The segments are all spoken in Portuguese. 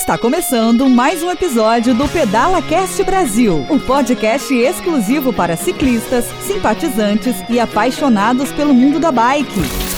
Está começando mais um episódio do Pedala Cast Brasil, o um podcast exclusivo para ciclistas, simpatizantes e apaixonados pelo mundo da bike.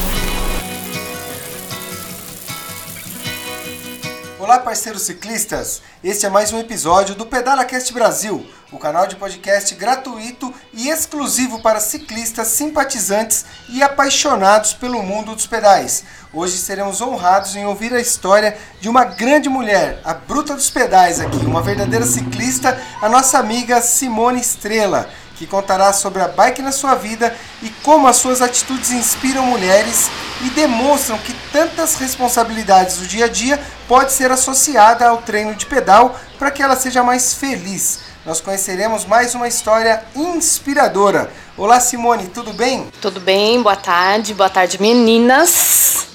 Olá, parceiros ciclistas! Este é mais um episódio do Pedala Cast Brasil, o canal de podcast gratuito e exclusivo para ciclistas, simpatizantes e apaixonados pelo mundo dos pedais. Hoje seremos honrados em ouvir a história de uma grande mulher, a bruta dos pedais aqui, uma verdadeira ciclista, a nossa amiga Simone Estrela, que contará sobre a bike na sua vida e como as suas atitudes inspiram mulheres e demonstram que tantas responsabilidades do dia a dia pode ser associada ao treino de pedal para que ela seja mais feliz. Nós conheceremos mais uma história inspiradora. Olá Simone, tudo bem? Tudo bem, boa tarde, boa tarde meninas.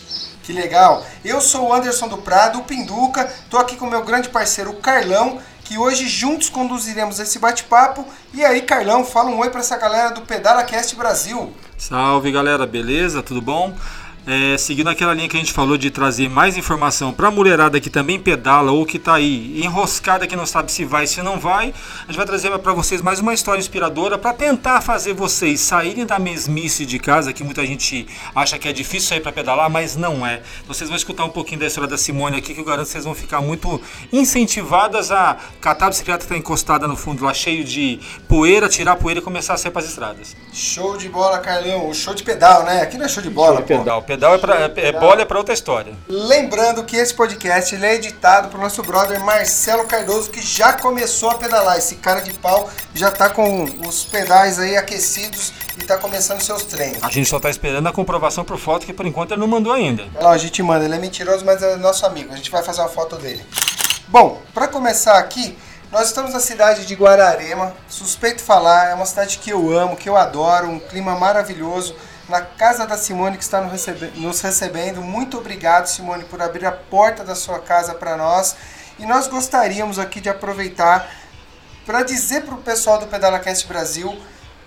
Que legal! Eu sou o Anderson do Prado, o Pinduca, estou aqui com meu grande parceiro Carlão, que hoje juntos conduziremos esse bate-papo. E aí, Carlão, fala um oi para essa galera do Pedala Cast Brasil. Salve galera, beleza? Tudo bom? É, seguindo aquela linha que a gente falou de trazer mais informação para a mulherada que também pedala ou que está aí enroscada que não sabe se vai se não vai, a gente vai trazer para vocês mais uma história inspiradora para tentar fazer vocês saírem da mesmice de casa, que muita gente acha que é difícil sair para pedalar, mas não é. Vocês vão escutar um pouquinho da história da Simone aqui, que eu garanto que vocês vão ficar muito incentivadas a catar a bicicleta que está encostada no fundo lá, cheio de poeira, tirar a poeira e começar a sair para as estradas. Show de bola, Carlão. O show de pedal, né? Aqui não é show de bola, show de pedal. Pedal é, pra, é, é bola é para outra história. Lembrando que esse podcast é editado pelo nosso brother Marcelo Cardoso, que já começou a pedalar. Esse cara de pau já tá com os pedais aí aquecidos e tá começando seus treinos. A gente só tá esperando a comprovação por foto, que por enquanto ele não mandou ainda. Não, a gente manda. Ele é mentiroso, mas é nosso amigo. A gente vai fazer uma foto dele. Bom, para começar aqui, nós estamos na cidade de Guararema, suspeito falar, é uma cidade que eu amo, que eu adoro, um clima maravilhoso. Na casa da Simone que está nos recebendo. Muito obrigado, Simone, por abrir a porta da sua casa para nós. E nós gostaríamos aqui de aproveitar para dizer para o pessoal do PedalaCast Brasil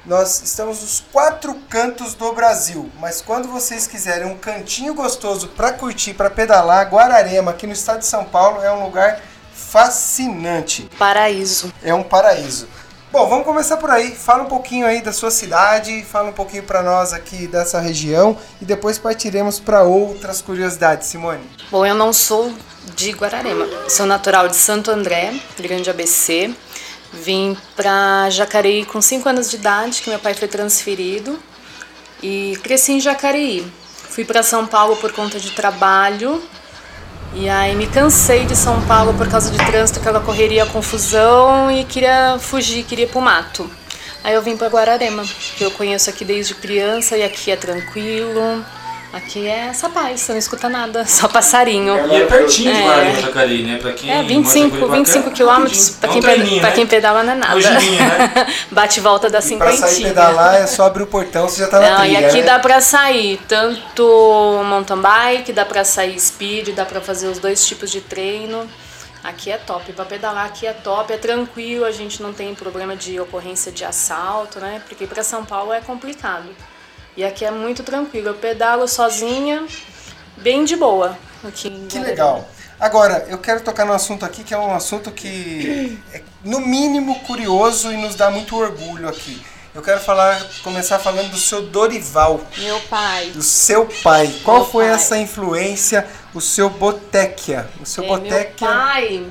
nós estamos nos quatro cantos do Brasil, mas quando vocês quiserem um cantinho gostoso para curtir, para pedalar, Guararema, aqui no estado de São Paulo, é um lugar fascinante. Paraíso. É um paraíso. Bom, vamos começar por aí. Fala um pouquinho aí da sua cidade, fala um pouquinho para nós aqui dessa região e depois partiremos para outras curiosidades, Simone. Bom, eu não sou de Guararema. Sou natural de Santo André, Grande ABC. Vim para Jacareí com 5 anos de idade, que meu pai foi transferido. E cresci em Jacareí. Fui para São Paulo por conta de trabalho e aí me cansei de São Paulo por causa de trânsito, aquela correria, confusão e queria fugir, queria ir pro mato. Aí eu vim para Guararema, que eu conheço aqui desde criança e aqui é tranquilo. Aqui é essa paz, você não escuta nada, só passarinho. E é pertinho de Guararema, é. Jacareí, né? Pra quem é, 25, 25 quilômetros, pra, quem, pra né? quem pedala não é nada. né? Bate e volta da cinquentinha. Pra sair pedalar é só abrir o portão, você já tá na Não, trilha, e aqui né? dá pra sair tanto mountain bike, dá pra sair speed, dá pra fazer os dois tipos de treino. Aqui é top, para pedalar aqui é top, é tranquilo, a gente não tem problema de ocorrência de assalto, né? Porque para São Paulo é complicado. E aqui é muito tranquilo. Eu pedalo sozinha, bem de boa. Aqui que legal. Agora, eu quero tocar num assunto aqui que é um assunto que é, no mínimo, curioso e nos dá muito orgulho aqui. Eu quero falar, começar falando do seu Dorival. Meu pai. Do seu pai. Qual Meu foi pai. essa influência, o seu Botequia? O seu é, Botequia. Meu pai,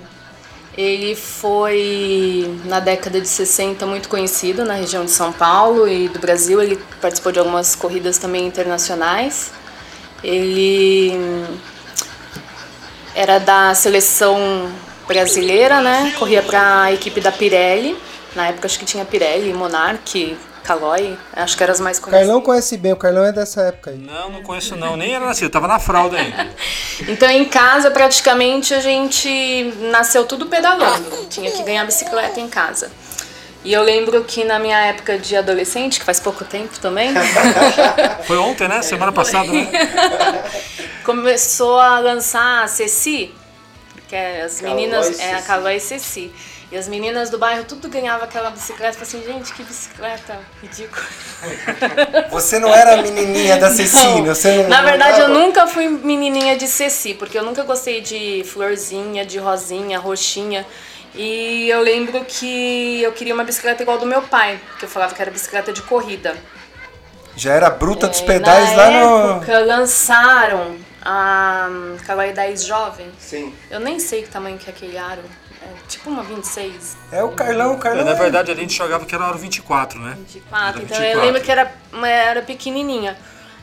ele foi na década de 60 muito conhecido na região de São Paulo e do Brasil. Ele participou de algumas corridas também internacionais. Ele era da seleção brasileira, né? Corria para a equipe da Pirelli. Na época acho que tinha Pirelli, Monarch, Caloi, acho que eram as mais O conhecidas. Carlão conhece bem, o Carlão é dessa época aí. Não, não conheço não, nem era nascido, tava na fralda ainda. Então em casa praticamente a gente nasceu tudo pedalando. Tinha que ganhar bicicleta em casa. E eu lembro que na minha época de adolescente, que faz pouco tempo também, Foi ontem, né? Semana passada, né? começou a lançar a Ceci, que é as Calói meninas, e é a. Calói e Ceci. E as meninas do bairro tudo ganhava aquela bicicleta. Eu falei assim, gente, que bicicleta ridícula. Você não era a menininha da Cecília? Você não, Na não verdade, eu nunca fui menininha de Ceci, porque eu nunca gostei de florzinha, de rosinha, roxinha. E eu lembro que eu queria uma bicicleta igual do meu pai, que eu falava que era bicicleta de corrida. Já era bruta dos É, pedais na lá no. época lançaram a Kawaii 10 Jovem. Sim. Eu nem sei que tamanho que é aquele aro. É tipo uma 26, É o Carlão, o Carlão. Na é- verdade, a gente jogava que era hora 24, né? 24. Era Então 24. eu lembro que era, era pequenininha.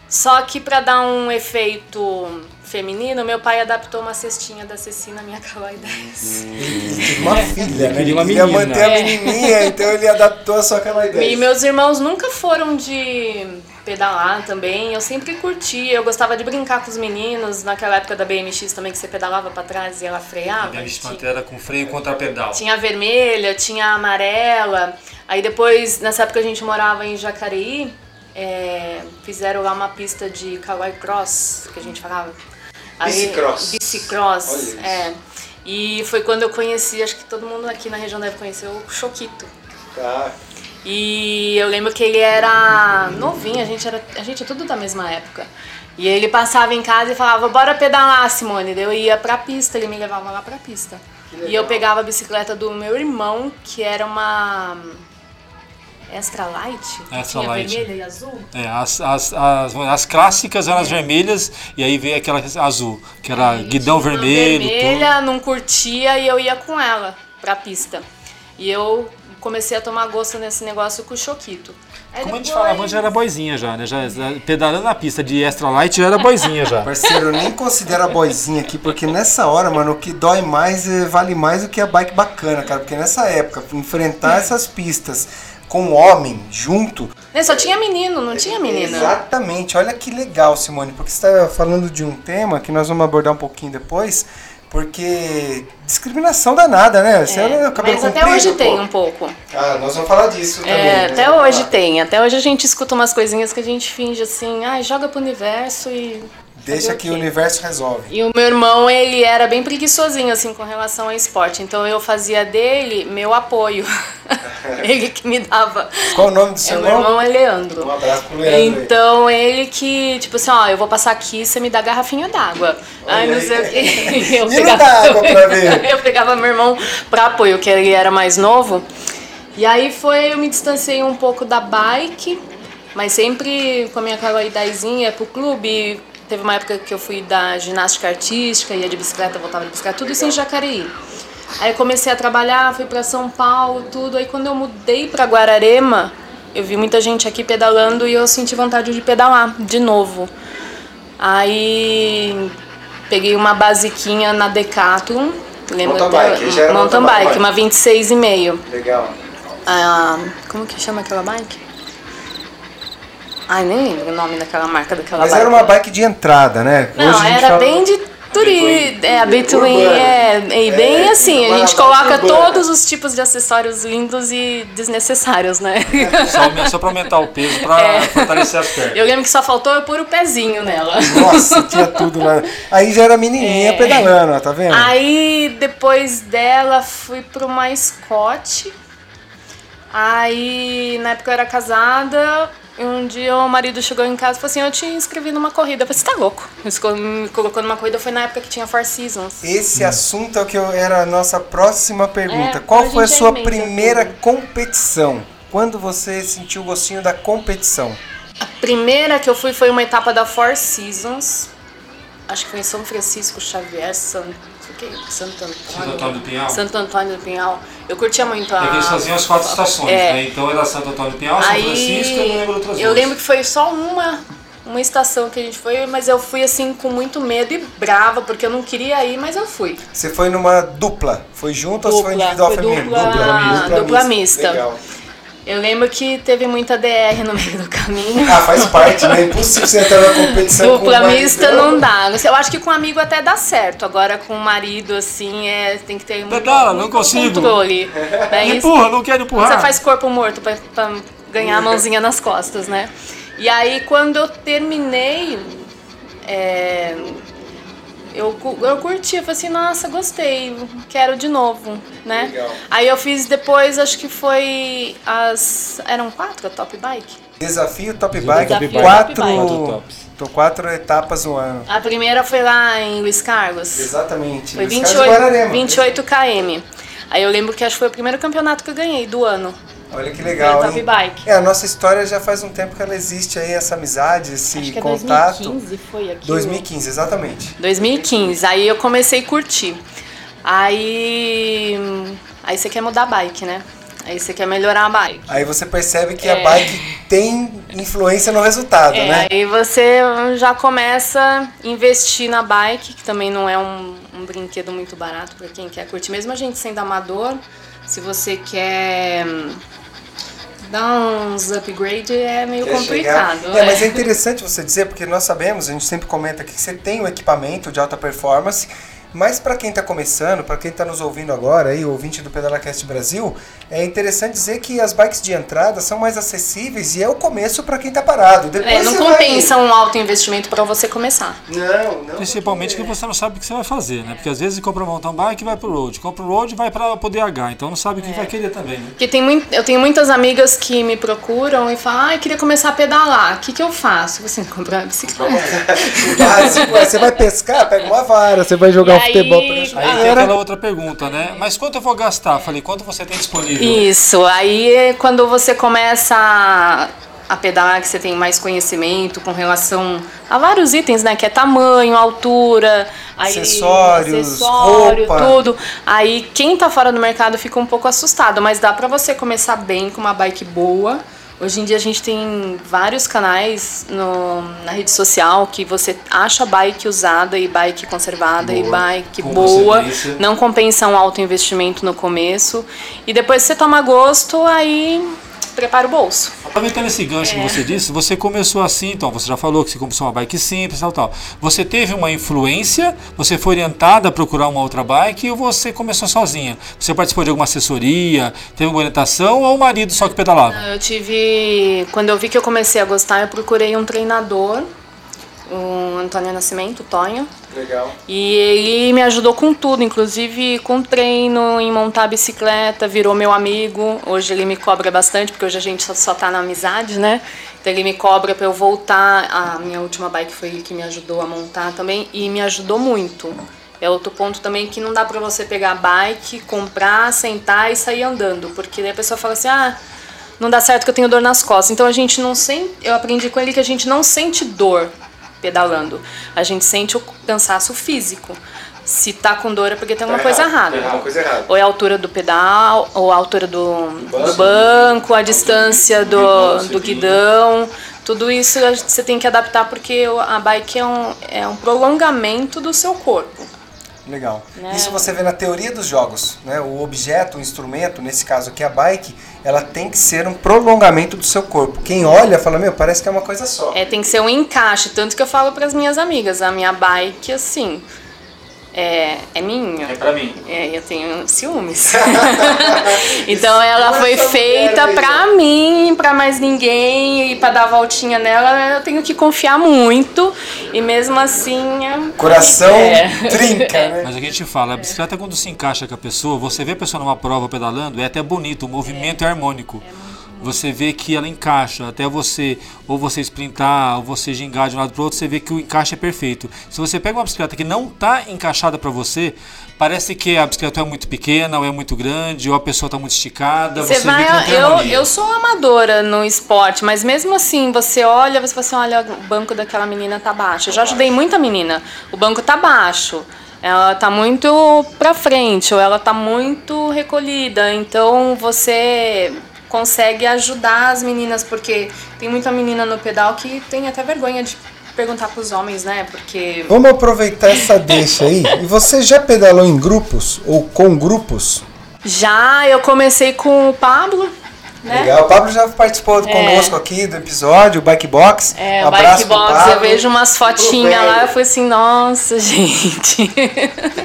Só que pra dar um efeito feminino, meu pai adaptou uma cestinha da Ceci na minha Kawaii 10. Ele teve uma filha, né? uma Ele queria menina. manter a É. menininha, então ele adaptou a sua aquela ideia. E meus irmãos nunca foram de pedalar também. Eu sempre curti. Eu gostava de brincar com os meninos. Naquela época da BMX também, que você pedalava pra trás e ela freava. A Tinha- pantera com freio contra pedal. Tinha a vermelha, tinha a amarela. Aí depois, nessa época a gente morava em Jacareí, é, fizeram lá uma pista de Kawaii Cross, que a gente falava. Aí- Bicicross. Bicicross, é. E foi quando eu conheci, acho que todo mundo aqui na região deve conhecer, o Choquito. Tá. E eu lembro que ele era novinho, a gente era, a gente é tudo da mesma época. E ele passava em casa e falava, bora pedalar, Simone. Eu ia pra pista, ele me levava lá pra pista. E eu pegava a bicicleta do meu irmão, que era uma Extra Light, Extra tinha Light. vermelha e azul. É, as, as, as, as clássicas eram as vermelhas e aí veio aquela azul, que era guidão Tinha uma vermelho, vermelha, não curtia e eu ia com ela pra pista. E eu comecei a tomar gosto nesse negócio com o Choquito. Aí Como a gente depois- falava, antes já era boizinha já, né? Já, já pedalando na pista de extra light já era boizinha já. Parceiro, eu nem considero a boizinha aqui, porque nessa hora, mano, o que dói mais é, vale mais do que a bike bacana, cara. Porque nessa época, enfrentar essas pistas com homem junto. Né, Só tinha menino, não tinha menina. Exatamente, olha que legal, Simone, porque você está falando de um tema que nós vamos abordar um pouquinho depois, porque discriminação danada, né? Você era cabelo Mas até comprido, hoje pô. tem um pouco. Ah, nós vamos falar disso também. É, até hoje tem. Até hoje a gente escuta umas coisinhas que a gente finge assim, ai, joga pro universo e. Deixa que o universo resolve. E o meu irmão, ele era bem preguiçosinho, assim, com relação ao esporte. Então eu fazia dele meu apoio. ele que me dava. Qual o nome do É, seu meu irmão é Leandro. Um abraço pro Leandro aí. Então ele que, tipo assim, ó, eu vou passar aqui, você me dá garrafinha d'água. Ai, não aí. sei o quê. Eu E dá água pra ver. eu pegava meu irmão pra apoio, que ele era mais novo. E aí foi, eu me distanciei um pouco da bike, mas sempre com a minha Kawaii 10 ia pro clube. Teve uma época que eu fui da ginástica artística, ia de bicicleta, voltava de bicicleta, tudo isso em Jacareí. Aí eu comecei a trabalhar, fui pra São Paulo, tudo. Aí quando eu mudei pra Guararema, eu vi muita gente aqui pedalando e eu senti vontade de pedalar de novo. Aí peguei uma basiquinha na Decathlon, lembro Mountain até- bike, já era mountain mountain bike, bike. uma 26,5. Legal. Ah, como que chama aquela bike? Ai, nem lembro o nome daquela marca daquela Mas bike. era uma bike de entrada, né? Não, Hoje era fala- bem de turismo. É, Urbana. é, é bem É, assim, a gente coloca urbana. todos os tipos de acessórios lindos e desnecessários, né? Só, só pra aumentar o peso, pra fortalecer as pernas. Eu lembro que só faltou eu pôr o pezinho nela. Nossa, tinha tudo lá. Aí já era menininha pedalando, ó, tá vendo? É. Aí depois dela fui pra uma Scott. Aí na época eu era casada. E um dia o marido chegou em casa e falou assim: Eu te inscrevi numa corrida. Eu falei: Você tá louco? Me colocou numa corrida. Foi na época que tinha Four Seasons. Esse assunto é o que eu- era a nossa próxima pergunta. É, Qual foi a gente sua emenda primeira competição? Quando você sentiu o gostinho da competição? A primeira que eu fui foi uma etapa da Four Seasons. Acho que foi em São Francisco Xavier, San... Santo Antônio. Santo Antônio do Pinhal? Santo Antônio do Pinhal. Eu curtia muito a. É que eles faziam as quatro estações, É. né? Então era Santo Antônio do Pinhal, São Aí, Francisco e eu não lembro outras eu duas. lembro que foi só uma, uma estação que a gente foi, mas eu fui assim com muito medo e brava, porque eu não queria ir, mas eu fui. Você foi numa dupla? Foi junto ou você foi Dupla, individual foi feminino? dupla- dupla mista. Legal. Eu lembro que teve muita DR no meio do caminho. Ah, faz parte, né? É impossível você entrar na competição com Dupla o maridão. mista não dá. Eu acho que com amigo até dá certo. Agora com o marido, assim, é, tem que ter muito, Pedala, não muito consigo. controle. Daí Empurra, não quero empurrar. Você faz corpo morto pra, pra ganhar a mãozinha nas costas, né? E aí quando eu terminei, é, eu, eu curti, eu falei assim, nossa, gostei, quero de novo, né? Legal. Aí eu fiz depois, acho que foi as. Eram quatro a top bike? Desafio Top Bike, Desafio quatro, Top Bike. Quatro tops. tô quatro etapas no ano. A primeira foi lá em Luiz Carlos. Exatamente. Foi de 28, Guararema. 28 km. Aí eu lembro que acho que foi o primeiro campeonato que eu ganhei do ano. Olha que legal, Top hein? Bike. É, a nossa história já faz um tempo que ela existe aí, essa amizade, esse Acho que é contato. 2015 foi aqui. 2015, exatamente. 2015. Aí eu comecei a curtir. Aí. Aí você quer mudar a bike, né? Aí você quer melhorar a bike. Aí você percebe que É. a bike tem influência no resultado, É, né? aí você já começa a investir na bike, que também não é um, um brinquedo muito barato para quem quer curtir. Mesmo a gente sendo amador, se você quer dar uns upgrade, é meio Quer complicado. chegar- É, mas é é. interessante você dizer, porque nós sabemos, a gente sempre comenta aqui que você tem um equipamento de alta performance, mas para quem está começando, para quem está nos ouvindo agora, aí, o ouvinte do PedalaCast Brasil, é interessante dizer que as bikes de entrada são mais acessíveis e é o começo para quem está parado. Depois É, não você vai- compensa um alto investimento para você começar. Não, não. Principalmente que você não sabe o que você vai fazer, né? Porque às vezes compra um mountain bike e vai pro road, compra o road e vai para poder H, então não sabe o que vai querer também, né? Porque tem muito, eu tenho muitas amigas que me procuram e falam, ah, queria começar a pedalar, o que, que eu faço? Você comprar uma bicicleta. Básico, aí você vai pescar, pega uma vara, você vai jogar Futebol aí- pela Aí tem aquela outra pergunta, né? Mas quanto eu vou gastar? Falei, quanto você tem disponível? Isso, aí quando você começa a, a pedalar, que você tem mais conhecimento com relação a vários itens, né? Que é tamanho, altura, aí, Acessórios, acessório, roupa. tudo. Aí quem tá fora do mercado fica um pouco assustado, mas dá pra você começar bem com uma bike boa. Hoje em dia a gente tem vários canais no, na rede social que você acha bike usada e bike conservada e Boa, bike com boa. Não compensa um alto investimento no começo. E depois você toma gosto, aí prepara o bolso. Aproveitando esse gancho É. que você disse, você começou assim, então, você já falou que você começou uma bike simples, tal, tal. Você teve uma influência, você foi orientada a procurar uma outra bike ou você começou sozinha? Você participou de alguma assessoria, teve uma orientação ou o marido só que pedalava? Eu tive. Quando eu vi que eu comecei a gostar, eu procurei um treinador, o Antônio Nascimento, o Tonho. Legal. E ele me ajudou com tudo, inclusive com treino, em montar a bicicleta, virou meu amigo. Hoje ele me cobra bastante, porque hoje a gente só, só tá na amizade, né? Então ele me cobra para eu voltar. A minha última bike foi ele que me ajudou a montar também e me ajudou muito. É outro ponto também que não dá para você pegar a bike, comprar, sentar e sair andando, porque daí a pessoa fala assim: "Ah, não dá certo que eu tenho dor nas costas". Então a gente não sente, eu aprendi com ele que a gente não sente dor pedalando. A gente sente o cansaço físico. Se tá com dor é porque tem alguma coisa errada. coisa errada. Ou é a altura do pedal, ou a altura do, do banco, a distância do, do guidão. Tudo isso você tem que adaptar porque o- a bike é um, é um prolongamento do seu corpo. Legal. Né? Isso você vê na teoria dos jogos, né? O objeto, o instrumento, nesse caso aqui a bike, ela tem que ser um prolongamento do seu corpo. Quem olha fala, meu, parece que é uma coisa só. É, tem que ser um encaixe. Tanto que eu falo para as minhas amigas, a minha bike, assim, é, é minha. pra mim. É, eu tenho ciúmes. então ela foi feita pra mim, pra mais ninguém, e pra dar a voltinha nela, eu tenho que confiar muito. E mesmo assim. é- Coração É. trinca, né? Mas a gente fala, a bicicleta quando se encaixa com a pessoa, você vê a pessoa numa prova pedalando, é até bonito, o movimento é, harmônico. Você vê que ela encaixa, até você, ou você sprintar, ou você gingar de um lado para outro, você vê que o encaixe é perfeito. Se você pega uma bicicleta que não está encaixada para você, parece que a bicicleta é muito pequena, ou é muito grande, ou a pessoa está muito esticada, você, Você vai, eu, eu sou amadora no esporte, mas mesmo assim, você olha, você fala assim, olha, o banco daquela menina tá baixo. Eu já ajudei muita menina. O banco tá baixo. Ela tá muito pra frente, ou ela tá muito recolhida. Então você consegue ajudar as meninas, porque tem muita menina no pedal que tem até vergonha de perguntar pros homens, né? Porque Vamos aproveitar essa deixa aí. E você já pedalou em grupos ou com grupos? já eu comecei com o Pablo, né? Legal. O Pablo já participou conosco aqui do episódio, o Bike Box. É, Um Bike Box, Pablo. eu vejo umas fotinhas lá, eu falei assim, nossa, gente.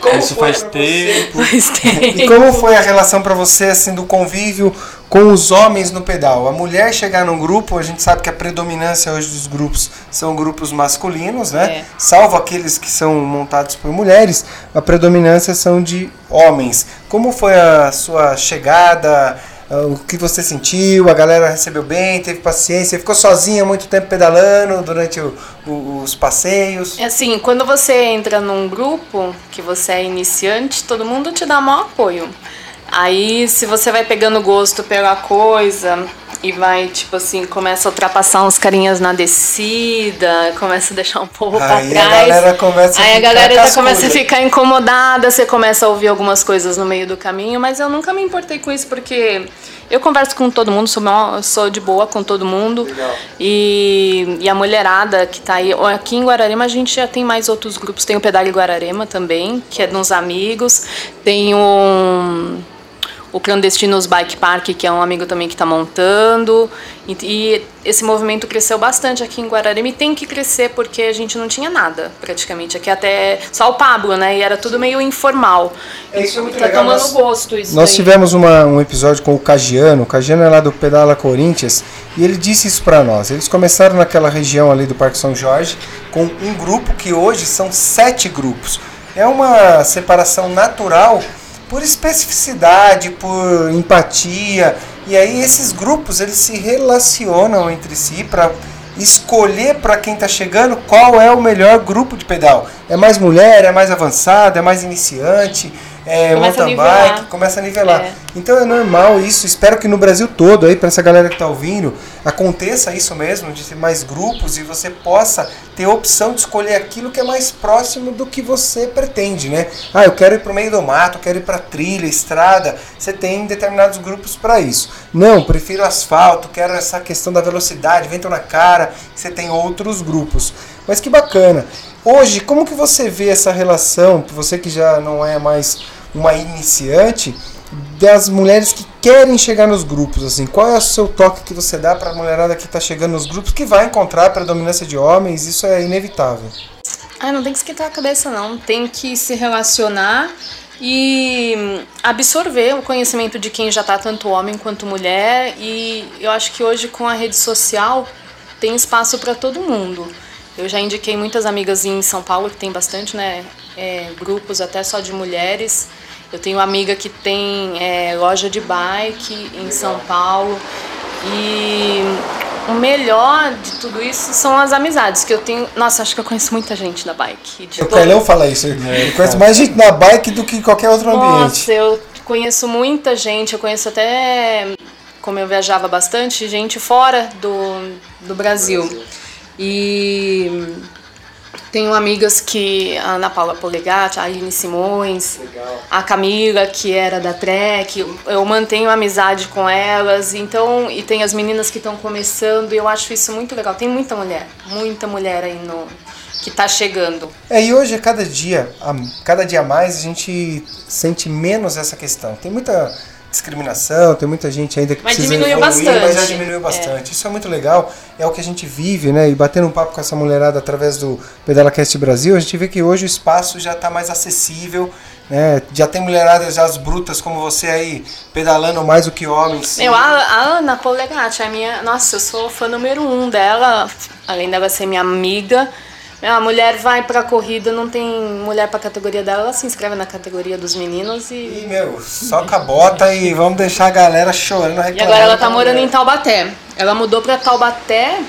Como Isso foi faz tempo. Faz E tempo. como foi a relação pra você, assim, do convívio com os homens no pedal. A mulher chegar num grupo, a gente sabe que a predominância hoje dos grupos são grupos masculinos, né? É. Salvo aqueles que são montados por mulheres, a predominância são de homens. Como foi a sua chegada? Ah, O que você sentiu? A galera recebeu bem? Teve paciência? Ficou sozinha muito tempo pedalando durante o- o- os passeios? É assim, quando você entra num grupo, que você é iniciante, todo mundo te dá maior apoio. Aí, se você vai pegando gosto pela coisa e vai, tipo assim, começa a ultrapassar uns carinhas na descida, começa a deixar um pouco pra Aí a trás. galera começa a Aí a ficar galera já cascuda. começa a ficar incomodada, você começa a ouvir algumas coisas no meio do caminho, mas eu nunca me importei com isso porque eu converso com todo mundo, sou, sou de boa com todo mundo. Legal. E, e a mulherada que tá aí, aqui em Guararema a gente já tem mais outros grupos, tem o Pedale Guararema também, que é de uns amigos, tem um o Clandestinos Bike Park, que é um amigo também que está montando. E, e esse movimento cresceu bastante aqui em Guararema e tem que crescer porque a gente não tinha nada, praticamente. Aqui até só o Pablo, né? E era tudo meio informal. É, isso é muito tá legal, tomando nós- gosto isso Nós daí. tivemos uma- um episódio com o Cagiano, o Cagiano é lá do Pedala Corinthians, e ele disse isso pra nós. Eles começaram naquela região ali do Parque São Jorge com um grupo que hoje são sete grupos. É uma separação natural por especificidade, por empatia, e aí esses grupos eles se relacionam entre si para escolher para quem está chegando qual é o melhor grupo de pedal. É mais mulher, é mais avançado, é mais iniciante, é Começa mountain bike, começa a nivelar. É. Então é normal isso. Espero que no Brasil todo, aí para essa galera que está ouvindo, aconteça isso mesmo, de ter mais grupos e você possa ter a opção de escolher aquilo que é mais próximo do que você pretende, né? Ah, eu quero ir para o meio do mato, quero ir para trilha, estrada. Você tem determinados grupos para isso. Não, prefiro asfalto, quero essa questão da velocidade, vento na cara. Você tem outros grupos. Mas que bacana. Hoje, como que você vê essa relação, você que já não é mais uma iniciante, das mulheres que querem chegar nos grupos, assim, qual é o seu toque que você dá para a mulherada que está chegando nos grupos, que vai encontrar predominância de homens, isso é inevitável. Ah, não tem que esquentar a cabeça, não. Tem que se relacionar e absorver o conhecimento de quem já tá tanto homem quanto mulher. E eu acho que hoje com a rede social tem espaço para todo mundo. Eu já indiquei muitas amigas em São Paulo que tem bastante, né, é, grupos até só de mulheres. Eu tenho uma amiga que tem é, loja de bike em São Paulo. E o melhor de tudo isso são as amizades que eu tenho. Nossa, acho que eu conheço muita gente da bike. O Carlão fala isso, ele conhece mais gente na bike do que em qualquer outro ambiente. Nossa, eu conheço muita gente, eu conheço até, como eu viajava bastante, gente fora do, do Brasil. E tenho amigas que, a Ana Paula Polegatti, a Aline Simões, a Camila, que era da Trek, eu mantenho amizade com elas, então, e tem as meninas que estão começando, e eu acho isso muito legal. Tem muita mulher, muita mulher aí no que tá chegando. É, e hoje, cada dia, a- cada dia mais, a gente sente menos essa questão. Tem muita discriminação, tem muita gente ainda que Mas precisa diminuiu evoluir, mas já bastante. diminuiu bastante. Isso é muito legal, é o que a gente vive, né? E batendo um papo com essa mulherada através do PedalaCast Brasil, a gente vê que hoje o espaço já está mais acessível, né? Já tem mulheradas já as brutas como você aí, pedalando mais do que homens. Meu, a, a Ana Polegatti, a minha. Nossa, eu sou fã número um dela, além dela ser minha amiga. A mulher vai pra corrida, não tem mulher pra categoria dela, ela se inscreve na categoria dos meninos e. E, meu, soca a bota e vamos deixar a galera chorando, E agora ela tá da morando mulher. em Taubaté. Ela mudou pra Taubaté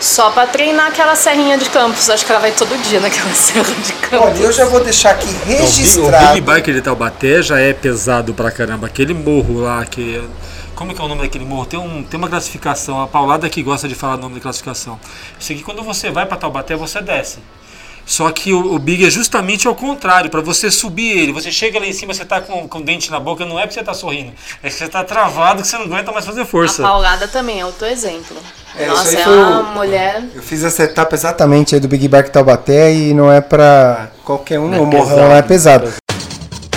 só pra treinar aquela serrinha de campos. Acho que ela vai todo dia naquela serra de campos. Olha, eu já vou deixar aqui Então, o Big- registrado. O Big Bike de Taubaté já é pesado pra caramba. Aquele morro lá que. Como que é o nome daquele morro? Tem, um, tem uma classificação. A Paulada que gosta de falar o nome da classificação. Isso aqui, quando você vai pra Taubaté, você desce. Só que o, o Big é justamente ao contrário, para você subir ele. Você chega lá em cima, você tá com, com o dente na boca, não é porque você tá sorrindo, é que você tá travado, que você não aguenta mais fazer A força. Paulada também é outro exemplo. É, Nossa, é uma o- mulher. Eu fiz essa etapa exatamente aí do Big Bike Taubaté e não é pra qualquer um, Não é o morrão lá é pesado.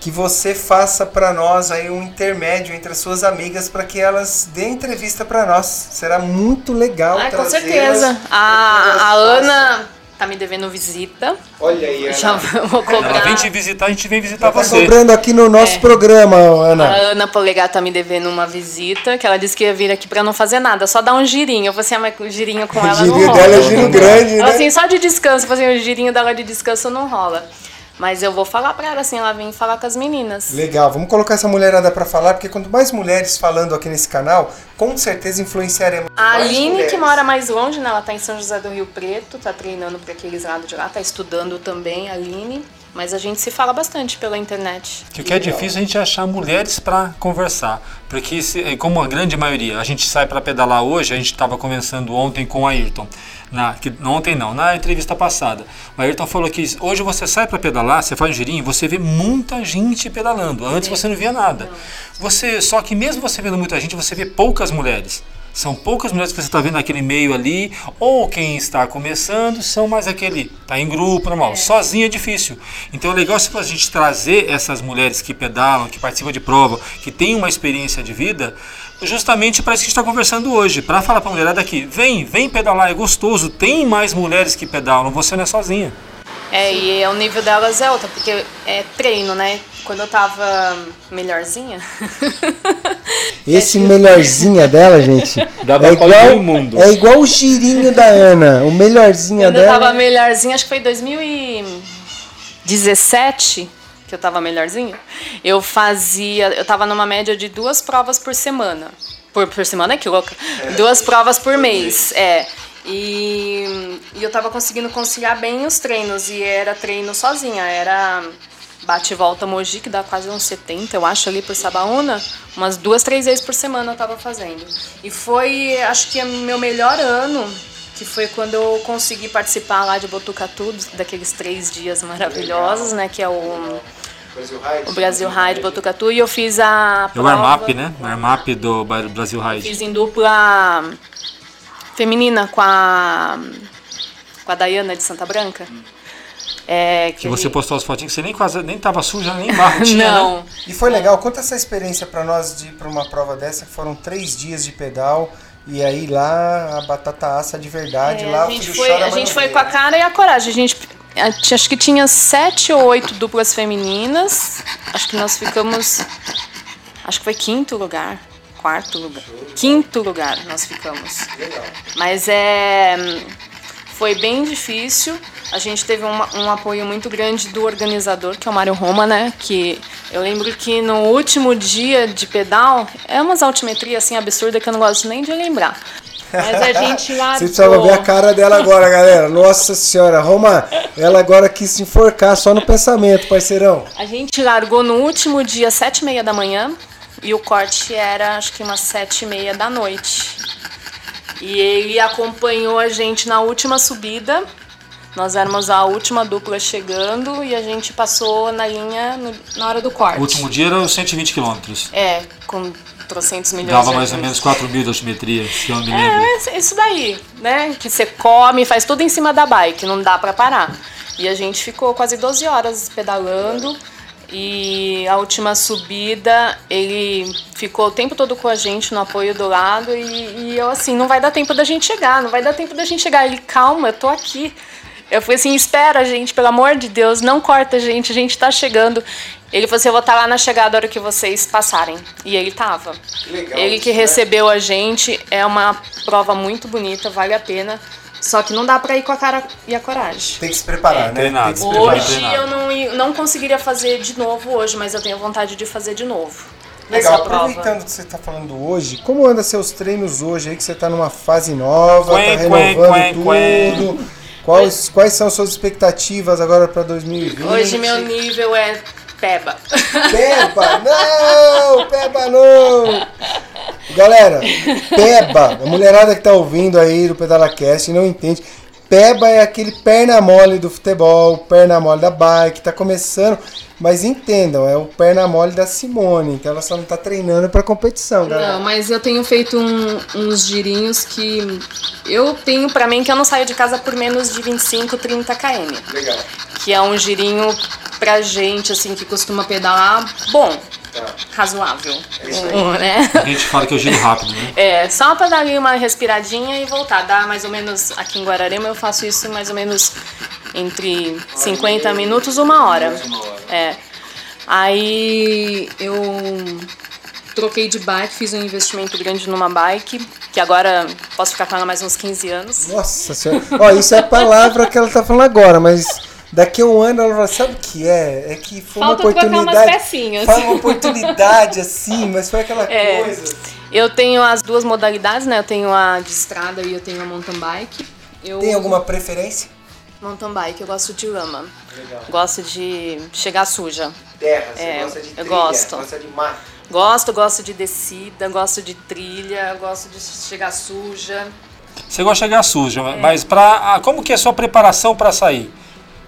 que você faça para nós aí um intermédio entre as suas amigas para que elas deem entrevista para nós. Será muito legal ah, com certeza. A, a Ana tá me devendo visita. Olha aí, Ana. Já vou cobrar. Ela vem te visitar, a gente vem visitar tá você. cobrando aqui no nosso É. programa, Ana. A Ana Polegar tá me devendo uma visita, que ela disse que ia vir aqui pra não fazer nada, só dar um girinho. Eu falei assim, ah, mas o girinho com O ela não girinho rola. dela é giro grande, Ela, né? assim, só de descanso, falei assim, o girinho dela de descanso não rola. Mas eu vou falar pra ela, assim, ela vem falar com as meninas. Legal, vamos colocar essa mulherada para falar, porque quanto mais mulheres falando aqui nesse canal, com certeza influenciaremos. A mais Aline, mulheres. que mora mais longe, né? Ela tá em São José do Rio Preto, tá treinando para aqueles lados de lá, tá estudando também, a Aline. Mas a gente se fala bastante pela internet. Que o que é difícil a gente achar mulheres para conversar, porque se- como a grande maioria, a gente sai para pedalar hoje, a gente estava conversando ontem com o Ayrton, na, que, ontem não, na entrevista passada. O Ayrton falou que hoje você sai para pedalar, você faz um girinho, você vê muita gente pedalando. Antes você não via nada. Você, só que mesmo você vendo muita gente, você vê poucas mulheres. São poucas mulheres que você está vendo naquele meio ali, ou quem está começando, são mais aquele, tá em grupo, normal. Sozinho é difícil. Então é legal se a gente trazer essas mulheres que pedalam, que participam de prova, que têm uma experiência de vida, justamente para isso que a gente está conversando hoje, para falar para a mulherada aqui, vem, vem pedalar, é gostoso, tem mais mulheres que pedalam, você não é sozinha. É, e é, o nível delas é outro, porque é treino, né? Quando eu tava melhorzinha. Esse melhorzinha dela, gente, Dá é pra igual, todo mundo. é igual o girinho da Ana. O melhorzinha Quando eu dela. tava melhorzinha, acho que foi 2017 que eu tava melhorzinha. Eu fazia, eu tava numa média de duas provas por semana. Por, por semana, que louca. duas provas por mês, é. E, e eu tava conseguindo conciliar bem os treinos. E era treino sozinha, era bate e volta Mogi, que dá quase uns 70, eu acho, ali por Sabaúna. Umas duas, três vezes por semana eu tava fazendo. E foi, acho que, meu melhor ano que foi quando eu consegui participar lá de Botucatu, daqueles três dias maravilhosos, né? Que é o, o Brasil Ride Botucatu, e eu fiz a É o prova, warm-up, né? O warm-up do Brasil Ride. Fiz em dupla feminina com a com a Dayana de Santa Branca. É, Que você ele- postou as fotinhas, você nem quase nem tava suja, nem barro tinha, né? Não, E foi legal. Conta essa experiência pra nós de ir pra uma prova dessa. que Foram três dias de pedal. E aí lá a batata assa de verdade. É, lá a gente foi, a gente foi com a cara e a coragem. A gente a gente- acho que tinha sete ou oito duplas femininas. Acho que nós ficamos. Acho que foi quinto lugar. Quarto lugar. Quinto lugar nós ficamos. Mas é. Foi bem difícil. A gente teve uma- um apoio muito grande do organizador, que é o Mário Roma, né? Que eu lembro que no último dia de pedal, é umas altimetrias assim absurdas que eu não gosto nem de lembrar. Mas a gente lá. Você precisava ver a cara dela agora, galera. Nossa senhora. Roma, ela agora quis se enforcar só no pensamento, parceirão. A gente largou no último dia, sete e meia da manhã, e o corte era, acho que umas sete e meia da noite. E ele acompanhou a gente na última subida. Nós éramos a última dupla chegando e a gente passou na linha no- na hora do corte. O último dia era os 120 quilômetros. É, com trocentos milhões Dava mais ou menos 4 mil de altimetria, se eu me lembro. É, isso daí, né? Que você come, faz tudo em cima da bike, não dá pra parar. E a gente ficou quase 12 horas pedalando. E a última subida, ele ficou o tempo todo com a gente no apoio do lado. E, e eu assim, não vai dar tempo da gente chegar, não vai dar tempo da gente chegar. Ele, calma, eu tô aqui. Eu falei assim, espera, gente, pelo amor de Deus, não corta a gente, a gente tá chegando. Ele falou assim, eu vou estar lá na chegada a hora que vocês passarem. E ele tava. legal ele que né? recebeu a gente, é uma prova muito bonita, vale a pena. Só que não dá pra ir com a cara e a coragem. Tem que se preparar, né? treinado. Tem que se preparar. Hoje treinado. eu não, não conseguiria fazer de novo hoje, mas eu tenho vontade de fazer de novo. Legal, aproveitando que você está falando hoje, como anda seus treinos hoje aí, que você está numa fase nova, Quen, tá quen, renovando quen, tudo? Quais, quais são suas expectativas agora para 2020? Hoje meu nível é peba. Peba, não! Peba não! Galera, Peba, a mulherada que tá ouvindo aí do PedalaCast não entende. Peba é aquele perna mole do futebol, perna mole da bike, tá começando. Mas entendam, é o perna mole da Simone, então ela só não tá treinando pra competição, galera. Não, mas eu tenho feito um- uns girinhos que eu tenho pra mim que eu não saio de casa por menos de 25, 30 km. Legal. Que é um girinho pra gente, assim, que costuma pedalar bom, razoável. Um, né? A gente fala que eu giro rápido, né? É, só pra dar ali uma respiradinha e voltar. Dá mais ou menos, aqui em Guararema eu faço isso mais ou menos entre 50 minutos uma hora. É. Aí eu troquei de bike, fiz um investimento grande numa bike, que agora posso ficar com ela mais uns 15 anos. Nossa senhora. Ó, isso é a palavra que ela tá falando agora, mas daqui a um ano ela vai, sabe o que é? É que foi Falta uma trocar umas oportunidade. pecinhas. Foi uma oportunidade assim, mas foi aquela É. coisa. Eu tenho as duas modalidades, né? Eu tenho a de estrada e eu tenho a mountain bike. Eu... Tem alguma preferência? Mountain bike, eu gosto de lama. Legal. Gosto de chegar suja. Terra, você É, gosta de eu trilha, gosto. gosta de mar. Gosto, gosto de descida, gosto de trilha, gosto de chegar suja. Você gosta de chegar suja, mas pra, como que é a sua preparação para sair?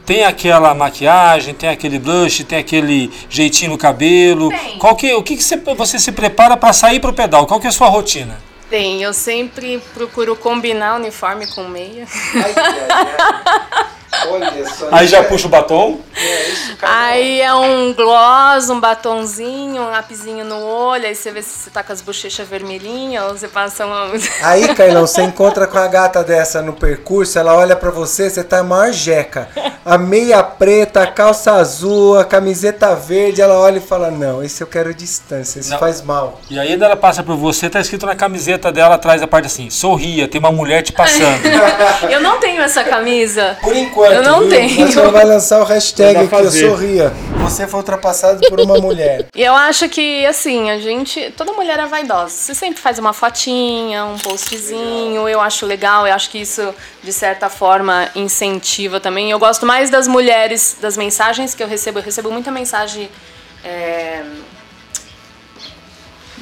Tem aquela maquiagem, tem aquele blush, tem aquele jeitinho no cabelo. Tem. Qual que, o que, que você, você se prepara para sair pro pedal? Qual que é a sua rotina? Tem, eu sempre procuro combinar uniforme com meia. Ai, ai, ai. Olha só. Aí já é- puxa o batom? É, isso, cara. Aí é um gloss, um batonzinho, um lapisinho no olho, aí você vê se você tá com as bochechas vermelhinhas ou você passa uma. Aí, Carlão, você encontra com a gata dessa no percurso, ela olha pra você, você tá a maior jeca. A meia preta, a calça azul, a camiseta verde, ela olha e fala: Não, esse eu quero distância, isso Não. faz mal. E aí ela passa por você, tá escrito na camiseta dela atrás da parte assim, sorria, tem uma mulher te passando. Eu não tenho essa camisa. Por enquanto, Eu não viu? tenho. Mas você vai lançar o hashtag aqui, eu fazer. sorria. Você foi ultrapassado por uma mulher. E eu acho que, assim, a gente. Toda mulher é vaidosa. Você sempre faz uma fotinha, um postzinho. Eu acho legal, eu acho que isso, de certa forma, incentiva também. Eu gosto mais das mulheres, das mensagens que eu recebo. Eu recebo muita mensagem. é,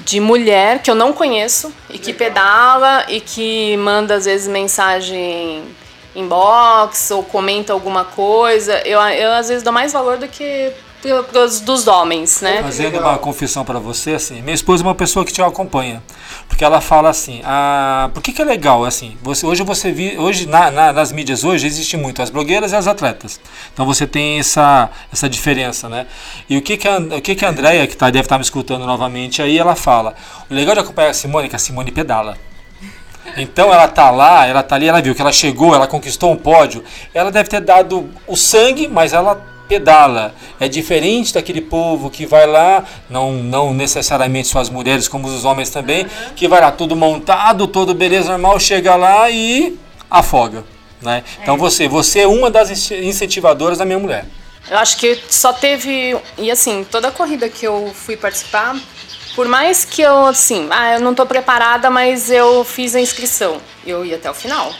de mulher que eu não conheço e que pedala e que manda às vezes mensagem inbox ou comenta alguma coisa. Eu, eu às vezes dou mais valor do que pros dos homens, né? Fazendo uma confissão para você, assim, minha esposa é uma pessoa que te acompanha, porque ela fala assim, ah, por que, que é legal, assim, você, hoje você vi, hoje na, na- nas mídias hoje existe muito as blogueiras e as atletas, então você tem essa, essa diferença, né? E o que que a, o que que a Andrea, que tá, deve estar me escutando novamente aí, ela fala, o legal de acompanhar a Simone é que a Simone pedala. Então ela tá lá, ela tá ali, ela viu que ela chegou, ela conquistou um pódio. Ela deve ter dado o sangue, mas ela pedala. É diferente daquele povo que vai lá, não, não necessariamente só as mulheres, como os homens também, que vai lá tudo montado, todo beleza normal, chega lá e afoga. Né? Então você, você é uma das ince- incentivadoras da minha mulher. Eu acho que só teve. E assim, toda a corrida que eu fui participar, por mais que eu, assim, ah, eu não tô preparada, mas eu fiz a inscrição. Eu ia até o final.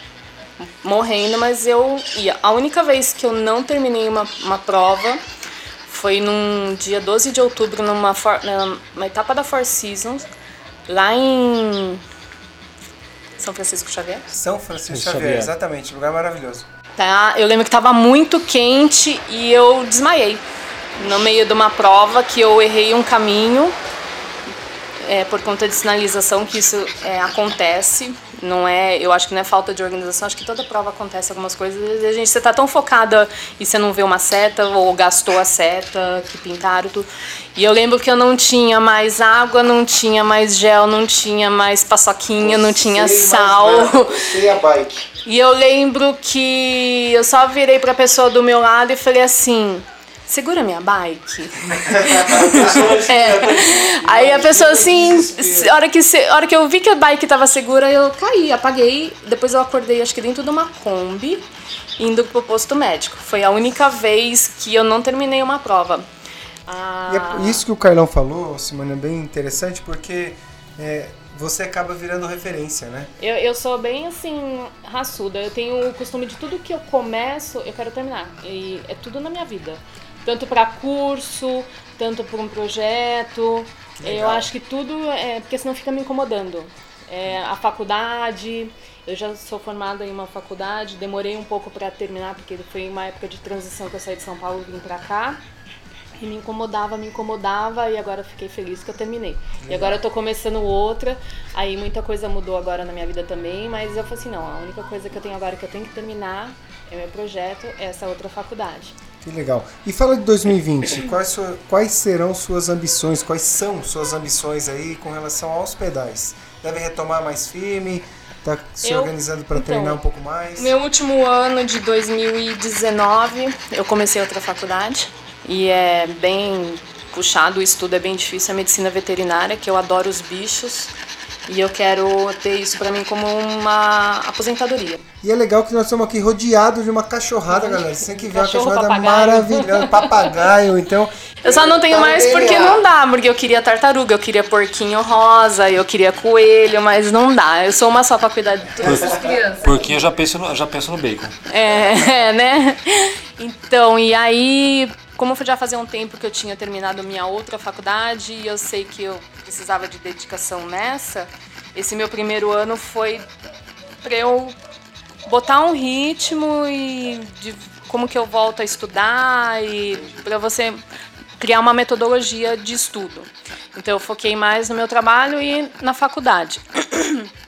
Morrendo, mas eu ia. A única vez que eu não terminei uma, uma prova foi num dia 12 de outubro, numa, for- numa etapa da Four Seasons, lá em São Francisco Xavier. São Francisco Xavier. Xavier, exatamente, lugar maravilhoso. Tá? Eu lembro que tava muito quente e eu desmaiei no meio de uma prova que eu errei um caminho é, por conta de sinalização que isso é, acontece. Não é, eu acho que não é falta de organização, acho que toda prova acontece algumas coisas. A gente, você tá tão focada e você não vê uma seta ou gastou a seta que pintaram tudo. E eu lembro que eu não tinha mais água, não tinha mais gel, não tinha mais paçoquinha, não tinha sal. e a bike. E eu lembro que eu só virei pra pessoa do meu lado e falei assim: segura minha bike. É. Aí a pessoa assim, a hora, que, hora que eu vi que a bike tava segura, eu caí, apaguei. Depois eu acordei, acho que dentro de uma Kombi, indo pro posto médico. Foi a única vez que eu não terminei uma prova. Ah, E é isso que o Carlão falou, Simone, é bem interessante, porque é, você acaba virando referência, né? Eu, eu sou bem assim, raçuda. Eu tenho o costume de tudo que eu começo, eu quero terminar. E é tudo na minha vida. Tanto para curso, tanto para um projeto. Eu acho que tudo é. Porque senão fica me incomodando. É, a faculdade. Eu já sou formada em uma faculdade, demorei um pouco para terminar, porque foi uma época de transição que eu saí de São Paulo e vim para cá. E me incomodava, me incomodava, e agora fiquei feliz que eu terminei. E agora eu tô começando outra, aí muita coisa mudou agora na minha vida também, mas eu falei assim, não, a única coisa que eu tenho agora que eu tenho que terminar é meu projeto, é essa outra faculdade. Que legal. E fala de 2020, quais, sua, quais serão suas ambições, quais são suas ambições aí com relação aos pedais? Deve retomar mais firme? Tá se Eu- organizando para então, treinar um pouco mais? Meu último ano de 2019, eu comecei outra faculdade e é bem puxado, o estudo é bem difícil, é medicina veterinária, que eu adoro os bichos e eu quero ter isso pra mim como uma aposentadoria. E é legal que nós estamos aqui rodeados de uma cachorrada, galera. Você tem que ver uma Cachorro, cachorrada papagaio. maravilhosa, papagaio, então. Eu só não tenho tá mais porque não dá, porque eu queria tartaruga, eu queria porquinho rosa, eu queria coelho, mas não dá. Eu sou uma só pra cuidar de todas as crianças. Porque eu já penso no, já penso no bacon. É, né? Então, e aí, como já fazia um tempo que eu tinha terminado minha outra faculdade e eu sei que eu precisava de dedicação nessa, esse meu primeiro ano foi para eu botar um ritmo e de como que eu volto a estudar e para você criar uma metodologia de estudo. Então eu foquei mais no meu trabalho e na faculdade.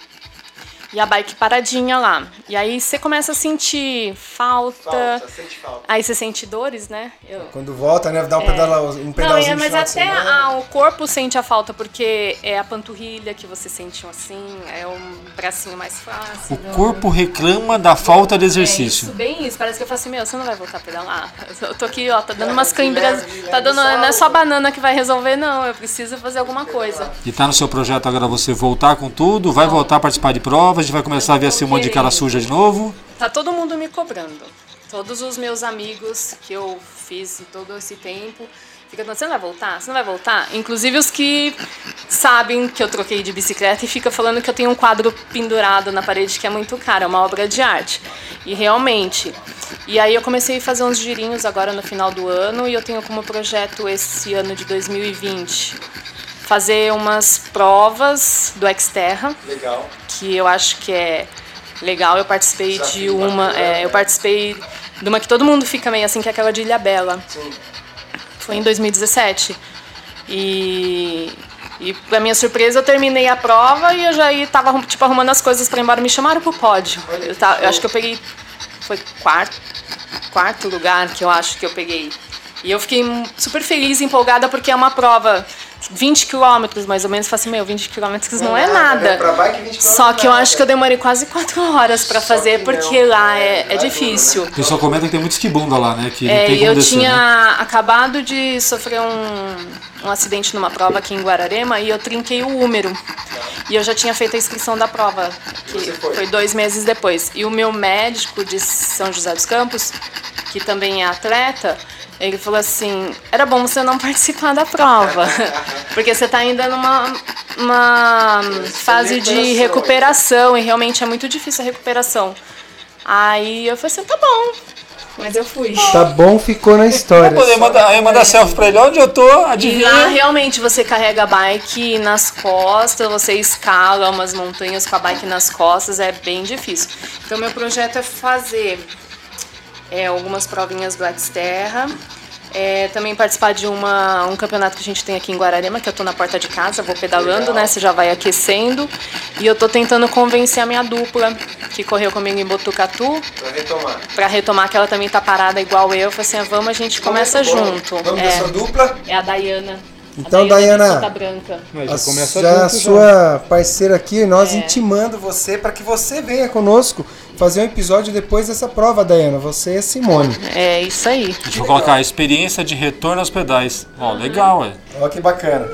E a bike paradinha lá. E aí você começa a sentir falta. sente falta. Aí você sente dores, né? Eu... Quando volta, né? Dá um, pedala, um Não, pedalzinho é, mas até ah, o corpo sente a falta, porque é a panturrilha que você sente assim, é um bracinho mais fácil. O corpo reclama da falta de É isso, exercício. bem isso. Parece que eu falo assim, meu, você não vai voltar a pedalar? Eu tô aqui, ó, tá dando umas câimbras. Tá dando. Não é só a banana que vai resolver, não. Eu preciso fazer alguma coisa. E tá no seu projeto agora você voltar com tudo, vai voltar a participar de provas, a gente vai começar a ver assim um monte de cara suja de novo. Tá todo mundo me cobrando. Todos os meus amigos que eu fiz todo esse tempo ficam falando, você não vai voltar? Você não vai voltar? Inclusive os que sabem que eu troquei de bicicleta e fica falando que eu tenho um quadro pendurado na parede que é muito caro, é uma obra de arte. E realmente. E aí eu comecei a fazer uns girinhos agora no final do ano e eu tenho como projeto esse ano de 2020 fazer umas provas do Xterra Legal. que eu acho que é legal. Eu participei de uma, é, eu participei de uma que todo mundo fica meio assim, que é aquela de Ilha Bela. Foi em 2017. E e pra minha surpresa eu terminei a prova e eu já ia, tava tipo arrumando as coisas para ir embora, me chamaram pro pódio. Eu, eu acho que eu peguei foi quarto quarto lugar que eu acho que eu peguei. E eu fiquei super feliz empolgada porque é uma prova 20 quilômetros mais ou menos. Eu falei assim, meu, 20 quilômetros não é nada. É, bike, 20 Só que eu nada. acho que eu demorei quase 4 horas pra fazer que porque não, lá é, é, é é duro, difícil. O pessoal comenta que tem muito esquibunda lá, né? Que não É, e eu descer, tinha né? acabado de sofrer um, um acidente numa prova aqui em Guararema e eu trinquei o húmero. E eu já tinha feito a inscrição da prova, que foi dois meses depois. E o meu médico de São José dos Campos, que também é atleta, ele falou assim: era bom você não participar da prova, porque você está ainda numa uma fase de recuperação e realmente é muito difícil a recuperação. Aí eu falei assim: tá bom, mas eu fui. Tá bom, ficou na história. Poder mandar, aí mandar selfie pra ele. Onde eu tô? E lá Adivinha? realmente você carrega a bike nas costas, você escala umas montanhas com a bike nas costas, é bem difícil. Então meu projeto é fazer é, algumas provinhas do Xterra, é, também participar de uma, um campeonato que a gente tem aqui em Guararema, que eu tô na porta de casa, vou pedalando, né? Você já vai aquecendo. E eu tô tentando convencer a minha dupla, que correu comigo em Botucatu, Pra retomar. pra retomar que ela também tá parada igual eu. Eu falei assim, ah, vamos, a gente começa junto. Vamos É. da sua dupla? É a Dayana. Então, a Dayana. A, já a sua parceira aqui, nós intimando você para que você venha conosco fazer um episódio depois dessa prova, Dayana. Você e a Simone. É isso aí. A gente vai colocar experiência de retorno aos pedais. Ó, legal, é. Olha que bacana.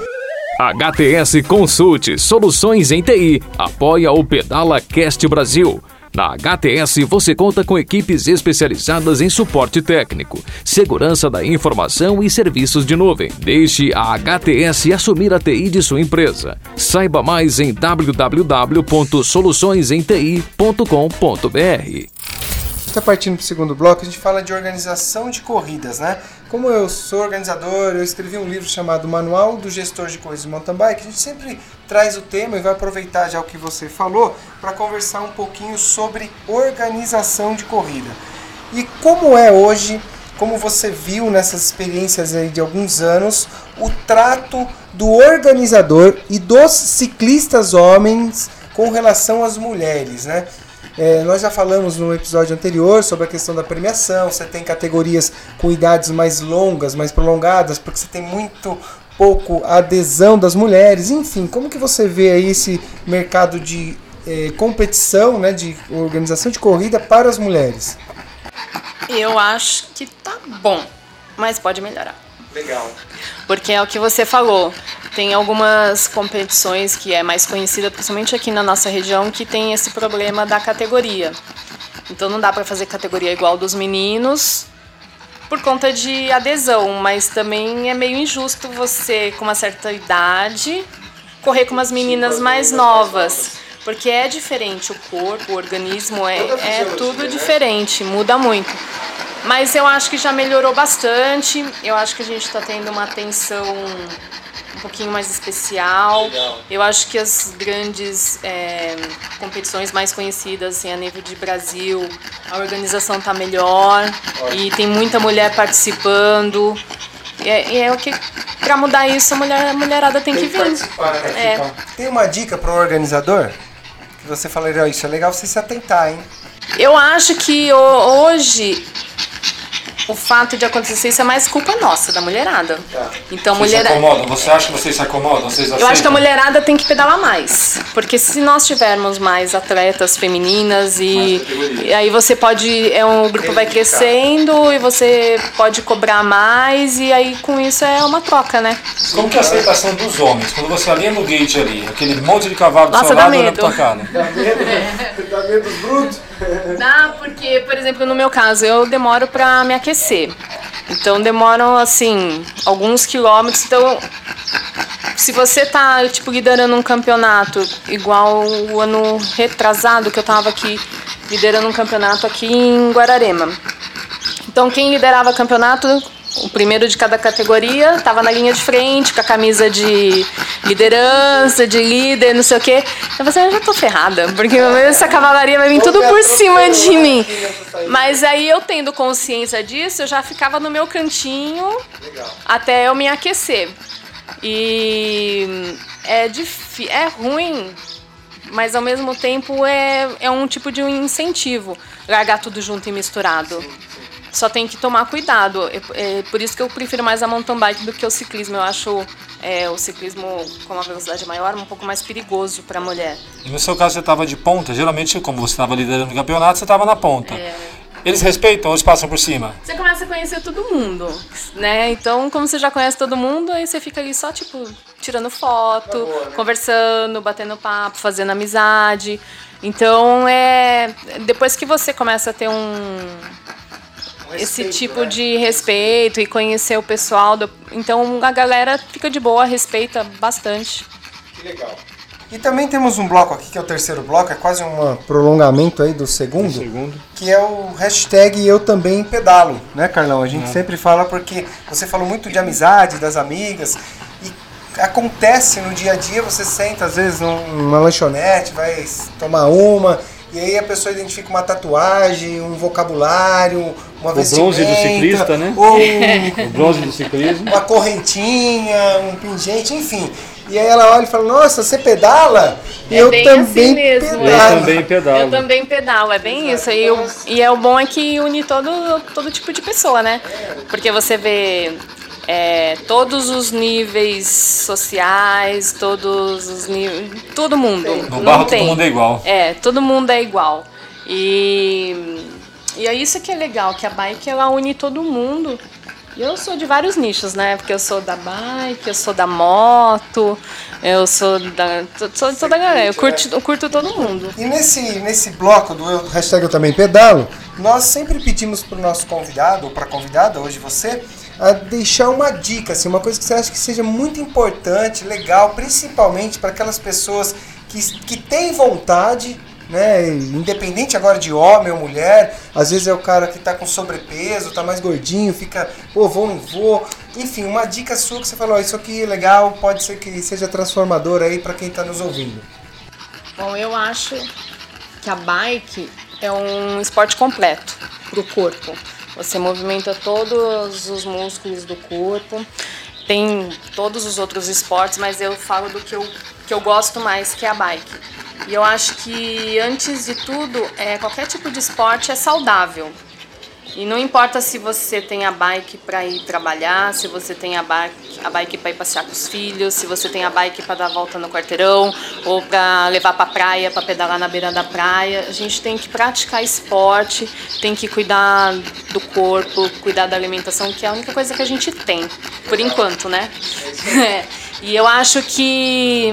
HTS Consulte Soluções em TI apoia o Pedala Cast Brasil. Na HTS você conta com equipes especializadas em suporte técnico, segurança da informação e serviços de nuvem. Deixe a HTS assumir a TI de sua empresa. Saiba mais em www.soluçõesenti.com.br. está partindo para o segundo bloco, a gente fala de organização de corridas, né? Como eu sou organizador, eu escrevi um livro chamado Manual do Gestor de Corridas de Mountain Bike. A gente sempre traz o tema e vai aproveitar já o que você falou para conversar um pouquinho sobre organização de corrida. E como é hoje, como você viu nessas experiências aí de alguns anos, o trato do organizador e dos ciclistas homens com relação às mulheres, né? É, nós já falamos no episódio anterior sobre a questão da premiação. Você tem categorias com idades mais longas, mais prolongadas, porque você tem muito pouco adesão das mulheres. Enfim, como que você vê aí esse mercado de é, competição, né, de organização de corrida para as mulheres? Eu acho que tá bom, mas pode melhorar. Legal. Porque é o que você falou. Tem algumas competições que é mais conhecida, principalmente aqui na nossa região, que tem esse problema da categoria. Então não dá para fazer categoria igual dos meninos por conta de adesão, mas também é meio injusto você com uma certa idade correr com umas meninas mais novas, porque é diferente o corpo, o organismo é, é tudo diferente, muda muito. Mas eu acho que já melhorou bastante. Eu acho que a gente está tendo uma atenção um pouquinho mais especial. Legal. Eu acho que as grandes é, competições mais conhecidas assim, a nível de Brasil, a organização está melhor e tem muita mulher participando. E é, e é o que para mudar isso a, mulher, a mulherada tem, que vir. participar, né? É. Tem uma dica para o organizador? Que você falaria, ó, isso é legal você se atentar, hein? Eu acho que ho- hoje o fato de acontecer isso é mais culpa nossa, da mulherada. Tá. Então, Vocês se mulher... acomodam? Você acha que vocês se acomodam? Vocês Eu acho que a mulherada tem que pedalar mais. Porque se nós tivermos mais atletas femininas e, e aí você pode. É um o grupo vai crescendo e você pode cobrar mais, e aí com isso é uma troca, né? Como que é a aceitação dos homens? Quando você alinha no gate ali, aquele monte de cavalo do Nossa, seu lado olhando pra tua cara. Dá medo? Dá medo dos brutos? Dá, porque, por exemplo, no meu caso, eu demoro pra me aquecer. Então demoram assim alguns quilômetros. Então, se você tá tipo liderando um campeonato igual o ano retrasado que eu tava aqui liderando um campeonato aqui em Guararema. Então quem liderava campeonato, o primeiro de cada categoria, estava na linha de frente, com a camisa de liderança, de líder, não sei o quê. Eu falei assim, eu já tô ferrada, porque essa cavalaria vai vir tudo por cima de mim. Mas aí eu tendo consciência disso, eu já ficava no meu cantinho até eu me aquecer. E é, difí- é ruim mas ao mesmo tempo é, é um tipo de um incentivo largar tudo junto e misturado. Só tem que tomar cuidado. É, é por isso que eu prefiro mais a mountain bike do que o ciclismo. Eu acho é, o ciclismo com uma velocidade maior um pouco mais perigoso para a mulher. E no seu caso você estava de ponta, geralmente como você estava liderando o campeonato, você estava na ponta. É. Eles respeitam ou eles passam por cima? Você começa a conhecer todo mundo, né? Então, como você já conhece todo mundo, aí você fica ali só, tipo, tirando foto, conversando, batendo papo, fazendo amizade. Então, é... Depois que você começa a ter um... Esse respeito, tipo né? de respeito e conhecer o pessoal, do- então a galera fica de boa, respeita bastante. Que legal. E também temos um bloco aqui, que é o terceiro bloco, é quase um prolongamento aí do segundo, que é o hashtag Eu Também Pedalo, né, Carlão? A gente sempre fala porque você falou muito de amizade, das amigas, e acontece no dia a dia, você senta às vezes num- numa lanchonete, vai tomar uma, e aí a pessoa identifica uma tatuagem, um vocabulário, uma bronze do ciclista, né? Ou um, O bronze do ciclismo. uma correntinha, um pingente, enfim. E aí ela olha e fala, nossa, você pedala? E eu bem também assim mesmo, Eu pedalo. também pedalo. Eu também pedalo, é bem isso. E, o- e é o bom é que une todo, todo tipo de pessoa, né? Porque você vê é, todos os níveis sociais, todos os níveis. Todo mundo. No Não barro tem. todo mundo é igual. É, todo mundo é igual. E, e é isso que é legal, que a bike ela une todo mundo. E eu sou de vários nichos, né? Porque eu sou da bike, eu sou da moto, eu sou da. Sou de toda a galera. Eu curto, eu curto todo mundo. E nesse, nesse bloco do hashtag Eu Também Pedalo, nós sempre pedimos para o nosso convidado, ou para a convidada, hoje você, a deixar uma dica, assim, uma coisa que você acha que seja muito importante, legal, principalmente para aquelas pessoas que, que têm vontade, né? Independente agora de homem ou mulher, às vezes é o cara que tá com sobrepeso, tá mais gordinho, fica, pô, vou, não vou. Enfim, uma dica sua que você falou, isso aqui é legal, pode ser que seja transformador aí para quem tá nos ouvindo. Bom, eu acho que a bike é um esporte completo pro corpo. Você movimenta todos os músculos do corpo. Tem todos os outros esportes, mas eu falo do que eu, que eu gosto mais, que é a bike. E eu acho que, antes de tudo, é, qualquer tipo de esporte é saudável. E não importa se você tem a bike para ir trabalhar, se você tem a bike, a bike para ir passear com os filhos, se você tem a bike para dar volta no quarteirão ou para levar para a praia, para pedalar na beira da praia. A gente tem que praticar esporte, tem que cuidar do corpo, cuidar da alimentação, que é a única coisa que a gente tem, por enquanto, né? É. E eu acho que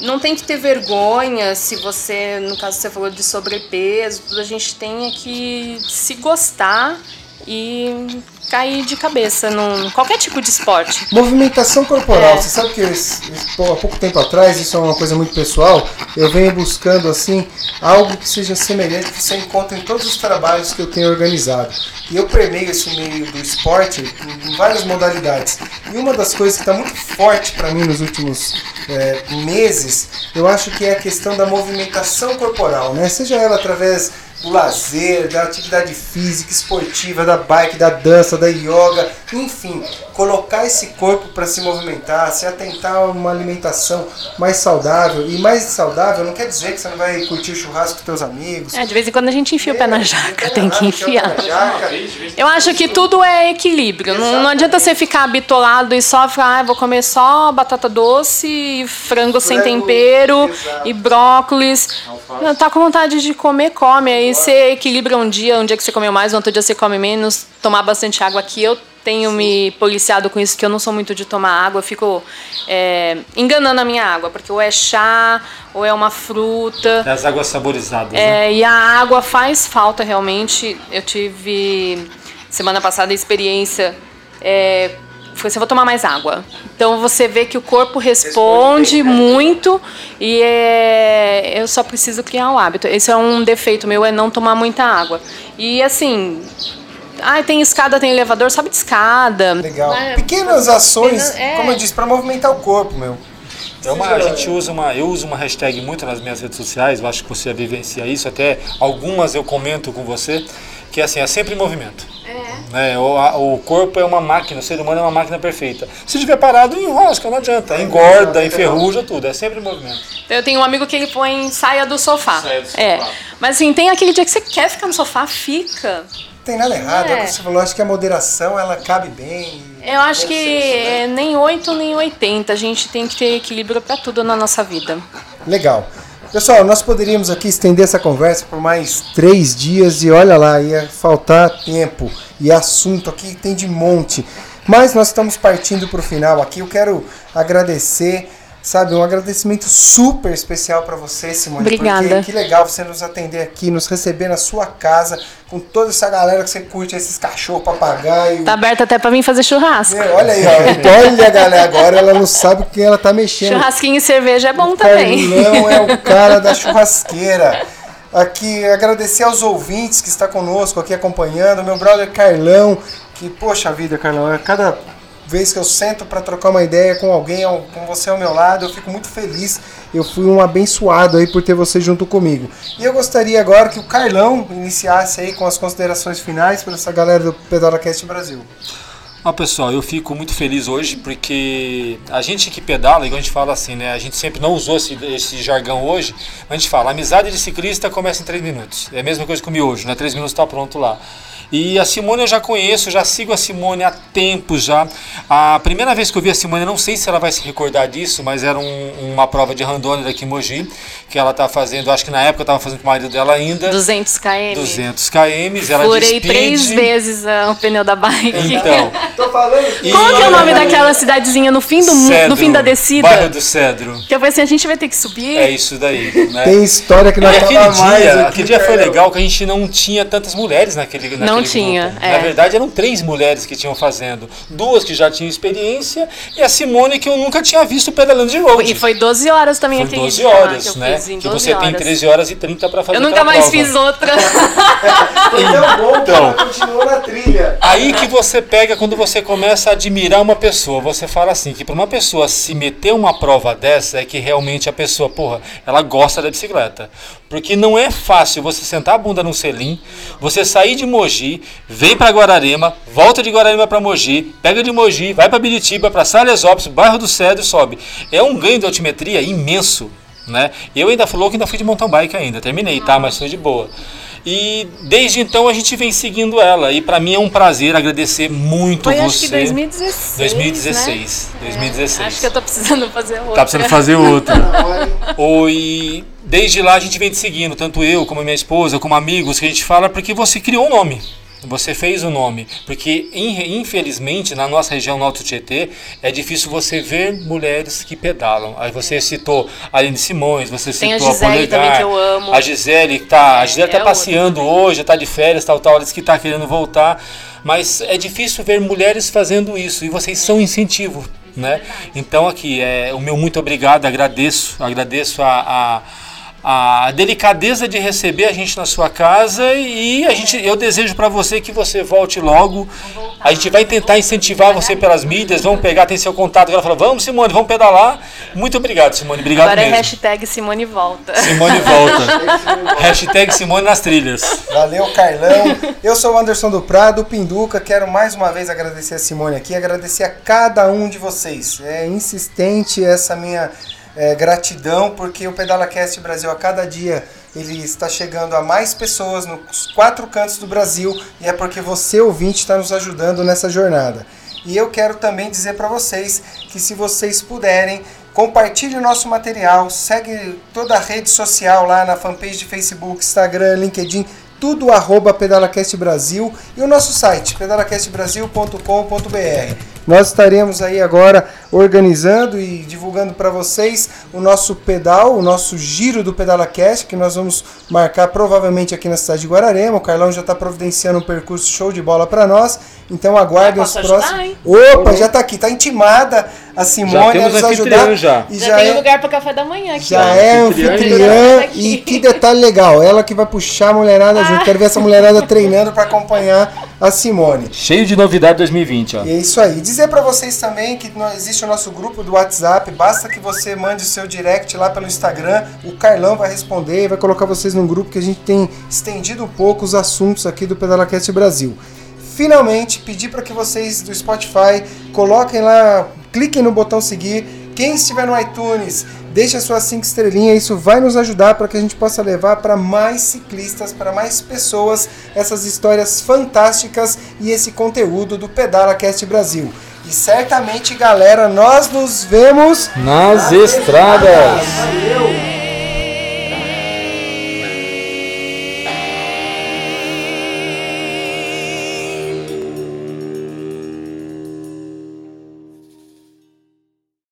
não tem que ter vergonha se você, no caso você falou de sobrepeso, a gente tem é que se gostar e cair de cabeça num qualquer tipo de esporte. Movimentação corporal. É. Você sabe que há pouco tempo atrás, isso é uma coisa muito pessoal, eu venho buscando assim algo que seja semelhante que você encontra em todos os trabalhos que eu tenho organizado. E eu permeio esse meio do esporte em várias modalidades. E uma das coisas que está muito forte para mim nos últimos é, meses, eu acho que é a questão da movimentação corporal, né? Seja ela através do lazer, da atividade física, esportiva, da bike, da dança, da yoga, enfim, colocar esse corpo para se movimentar, se atentar a uma alimentação mais saudável. E mais saudável não quer dizer que você não vai curtir o churrasco com seus amigos. É, de vez em quando a gente enfia é, o pé na é, jaca, tem que enfiar. Eu acho que tudo é equilíbrio. Não, não, adianta você ficar bitolado e só falar, ah, vou comer só batata doce, frango, frango sem tempero exato. e brócolis. Não, tá com vontade de comer, come. Aí você equilibra um dia, um dia que você comeu mais, no outro dia você come menos, tomar bastante água aqui. Eu tenho Sim. me policiado com isso, que eu não sou muito de tomar água, eu fico é, enganando a minha água, porque ou é chá, ou é uma fruta. É as águas saborizadas. É, né? E a água faz falta realmente. Eu tive semana passada a experiência. É, foi assim, vou tomar mais água. Então você vê que o corpo responde, responde bem, né? muito e é, eu só preciso criar o hábito. Esse é um defeito meu, é não tomar muita água. E assim, ah, tem escada, tem elevador, sobe de escada. Legal. Pequenas ações, é. como eu disse, para movimentar o corpo, meu. É uma, a gente usa uma, eu uso uma hashtag muito nas minhas redes sociais, eu acho que você vivencia isso, até algumas eu comento com você, que é assim, é sempre movimento. É. O, a, o corpo é uma máquina, o ser humano é uma máquina perfeita. Se estiver parado, enrosca, não adianta. Engorda, enferruja, tudo. É sempre movimento. Eu tenho um amigo que ele põe saia do sofá. Saia do sofá. É. Mas assim, tem aquele dia que você quer ficar no sofá, fica. Tem nada errado, é. é o que você falou, acho que a moderação ela cabe bem. Eu acho que é, nem 8 nem 80, a gente tem que ter equilíbrio para tudo na nossa vida. Legal. Pessoal, nós poderíamos aqui estender essa conversa por mais três dias e olha lá, ia faltar tempo e assunto aqui tem de monte. Mas nós estamos partindo para o final aqui. Eu quero agradecer sabe, um agradecimento super especial para você, Simone. Obrigada. Porque que legal você nos atender aqui, nos receber na sua casa, com toda essa galera que você curte, esses cachorros, papagaio. Tá aberto até para mim fazer churrasco. É, olha aí, ó. olha, galera, agora ela não sabe o que ela tá mexendo. Churrasquinho e cerveja é bom o também. Carlão é o cara da churrasqueira. Aqui, agradecer aos ouvintes que está conosco aqui acompanhando, meu brother Carlão, que, poxa vida, Carlão, é cada vez que eu sento para trocar uma ideia com alguém, com você ao meu lado, eu fico muito feliz. Eu fui um abençoado aí por ter você junto comigo. E eu gostaria agora que o Carlão iniciasse aí com as considerações finais para essa galera do PedalaCast Brasil. Ah, pessoal, eu fico muito feliz hoje porque a gente que pedala, igual a gente fala assim, né? A gente sempre não usou esse, esse jargão hoje, mas a gente fala, amizade de ciclista começa em 3 minutos. É a mesma coisa que o miojo, né? 3 minutos está pronto lá. E a Simone eu já conheço, já sigo a Simone há tempo já. A primeira vez que eu vi a Simone, não sei se ela vai se recordar disso, mas era um, uma prova de randônia daqui em Mogi, que ela tá fazendo, acho que na época estava fazendo com o marido dela ainda. 200 km. 200 km, ela Furei três vezes o pneu da bike. Então, Tô falando. Qual que é o nome daquela cidadezinha no fim, do, mu- Cedro, no fim da descida? Bairro do Cedro. Que eu falei assim, a gente vai ter que subir. É isso daí, né? Tem história que E nós aquele mais. dia, aqui, aquele dia foi legal que a gente não tinha tantas mulheres naquele, naquele Não grupo. tinha, Na é. verdade, eram três mulheres que tinham fazendo. Duas que já tinham experiência e a Simone que eu nunca tinha visto pedalando de road. E foi 12 horas também Foi aquele 12 dia lá horas, que eu né? fiz em Que 12 você tem horas. 13 horas e 30 para fazer Eu nunca mais prova. fiz outra. Foi tão bom que Então. na trilha. Aí que você pega quando você começa a admirar uma pessoa. Você fala assim, que para uma pessoa se meter uma prova dessa é que realmente a pessoa, porra, ela gosta da bicicleta. Porque não é fácil você sentar a bunda num selim, você sair de Mogi, vem para Guararema, volta de Guararema para Mogi, pega de Mogi, vai para Biritiba, para Salesópolis, bairro do Cedro e sobe. É um ganho de altimetria imenso, né? Eu ainda falou que ainda fui de mountain bike ainda, terminei, tá? Mas foi de boa. E desde então a gente vem seguindo ela. E para mim é um prazer agradecer muito Foi você. acho que 2016. 2016. né? 2016. É, acho que eu tô precisando fazer outra. Tá precisando fazer outra. Ou desde lá a gente vem te seguindo, tanto eu como minha esposa, como amigos, que a gente fala porque você criou um nome. Você fez o nome. Porque, in- infelizmente, na nossa região no Alto Tietê, é difícil você ver mulheres que pedalam. Aí você citou a Aline Simões, você Tem a citou a, Gisele Polegar, também, que eu amo. A Gisele, que tá, a Gisele é tá outra passeando hoje, tá de férias, tal, tal, ela disse que tá querendo voltar. Mas é difícil ver mulheres fazendo isso. E vocês são incentivo. Né? Então aqui é o meu muito obrigado, agradeço, agradeço a, a, a delicadeza de receber a gente na sua casa e a gente, eu desejo para você que você volte logo. A gente vai tentar incentivar você pelas mídias, vamos pegar, tem seu contato, ela fala, vamos Simone, vamos pedalar. Muito obrigado, Simone, obrigado Agora é mesmo. hashtag Simone volta. Simone volta. Hashtag Simone nas trilhas. Valeu, Carlão. Eu sou o Anderson do Prado, Pinduca. Quero mais uma vez agradecer a Simone aqui, agradecer a cada um de vocês. É insistente essa minha é, gratidão, porque o Pedala Cast Brasil a cada dia ele está chegando a mais pessoas nos quatro cantos do Brasil e é porque você, ouvinte, está nos ajudando nessa jornada. E eu quero também dizer para vocês que se vocês puderem, compartilhe o nosso material, segue toda a rede social lá na fanpage de Facebook, Instagram, LinkedIn, tudo arroba PedalaCast Brasil e o nosso site, pedalacastbrasil.com.br. Nós estaremos aí agora organizando e divulgando para vocês o nosso pedal, o nosso giro do PedalaCast, que nós vamos marcar provavelmente aqui na cidade de Guararema. O Carlão já está providenciando um percurso show de bola para nós, então aguardem Ah, os ajudar, próximos. hein? Opa, já está aqui, está intimada a Simone a temos nos ajudar. já. E Já, já tem é, lugar para café da manhã aqui, já ó. é Anfitriã já. e que detalhe legal, ela que vai puxar a mulherada junto. Quero ver essa mulherada treinando para acompanhar a Simone. Cheio de novidade 2020, ó. E é isso aí. Dizer para vocês também que nó- existe o nosso grupo do WhatsApp. Basta que você mande o seu direct lá pelo Instagram. O Carlão vai responder e vai colocar vocês num grupo que a gente tem estendido um pouco os assuntos aqui do PedalaCast Brasil. Finalmente, pedir para que vocês do Spotify coloquem lá, cliquem no botão seguir. Quem estiver no iTunes, deixe as suas cinco estrelinhas. Isso vai nos ajudar para que a gente possa levar para mais ciclistas, para mais pessoas essas histórias fantásticas e esse conteúdo do Pedala Cast Brasil. E certamente, galera, nós nos vemos Nas estradas. Valeu!